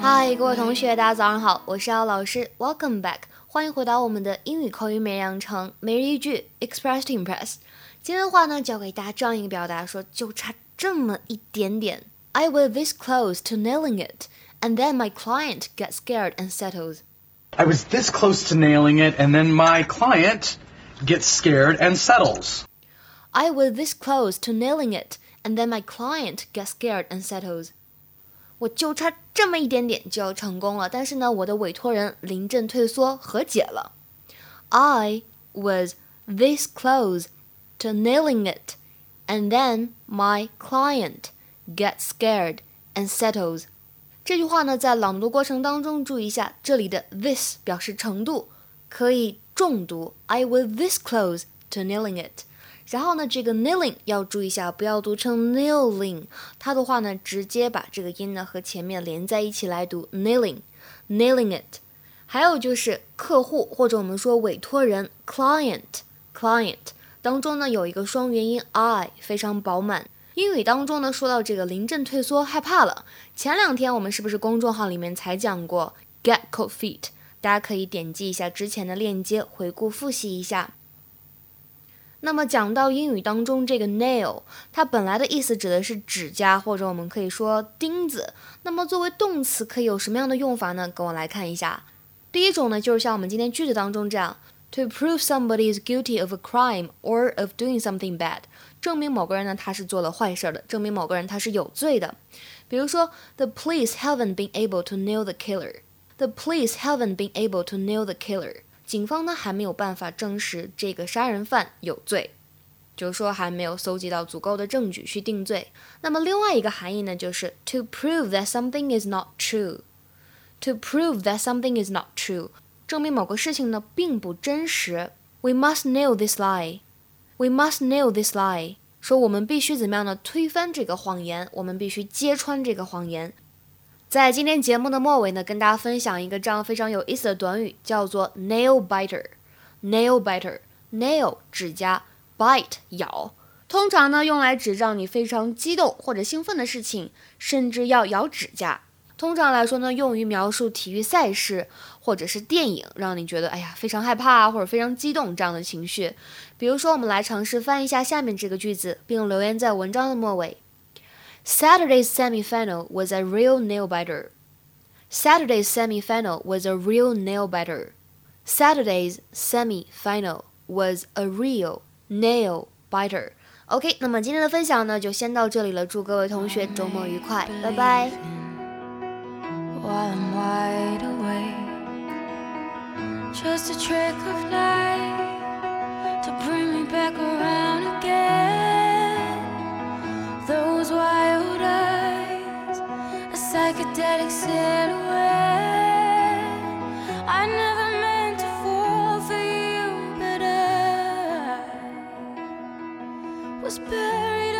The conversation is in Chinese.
嗨，各位同学，大家早上好，我是姚老师，Welcome back，欢迎回到我们的英语口语每日养成每日一句 Express to Impress。今天的话呢，教给大家这样一个表达，说就差这么一点点。I was this close to nailing it, and then my client got scared and settled. I was this close to nailing it, and then my client gets scared and settles. I was this close to nailing it, and then my client gets scared and settles. 我就差这么一点点就要成功了，但是呢，我的委托人临阵退缩和解了。I was this close to nailing it, and then my client gets scared and settles. 这句话呢，在朗读过程当中注意一下，这里的 this 表示程度，可以重读。I was this close to nailing it. 然后呢，这个 kneeling 要注意一下，不要读成 kneeling 它的话呢，直接把这个音呢和前面连在一起来读 kneeling，kneeling it。还有就是客户或者我们说委托人 client，client 当中呢有一个双元音 i 非常饱满。英语当中呢说到这个临阵退缩害怕了，前两天我们是不是公众号里面才讲过 get cold feet？大家可以点击一下之前的链接回顾复习一下。那么讲到英语当中这个 nail，它本来的意思指的是指甲，或者我们可以说钉子。那么作为动词可以有什么样的用法呢？跟我来看一下。第一种呢，就是像我们今天句子当中这样，to prove somebody is guilty of a crime or of doing something bad，证明某个人呢他是做了坏事的，证明某个人他是有罪的。比如说，the police haven't been able to nail the killer。The police haven't been able to nail the killer。警方呢还没有办法证实这个杀人犯有罪，就是说还没有搜集到足够的证据去定罪。那么另外一个含义呢，就是 to prove that something is not true。To prove that something is not true，证明某个事情呢并不真实。We must nail this lie。We must nail this lie。说我们必须怎么样呢？推翻这个谎言，我们必须揭穿这个谎言。在今天节目的末尾呢，跟大家分享一个这样非常有意思的短语，叫做 nail biter。nail biter，nail 指甲，bite 咬，通常呢用来指让你非常激动或者兴奋的事情，甚至要咬指甲。通常来说呢，用于描述体育赛事或者是电影，让你觉得哎呀非常害怕或者非常激动这样的情绪。比如说，我们来尝试翻译一下下面这个句子，并留言在文章的末尾。Saturday's semifinal was a real nail biter. Saturday's semifinal was a real nail biter. Saturday's semifinal was a real nail biter. OK，那么今天的分享呢，就先到这里了。祝各位同学周末愉快，拜拜。Just a trick of light to bring me back around Silhouette. I never meant to fall for you, but I was better.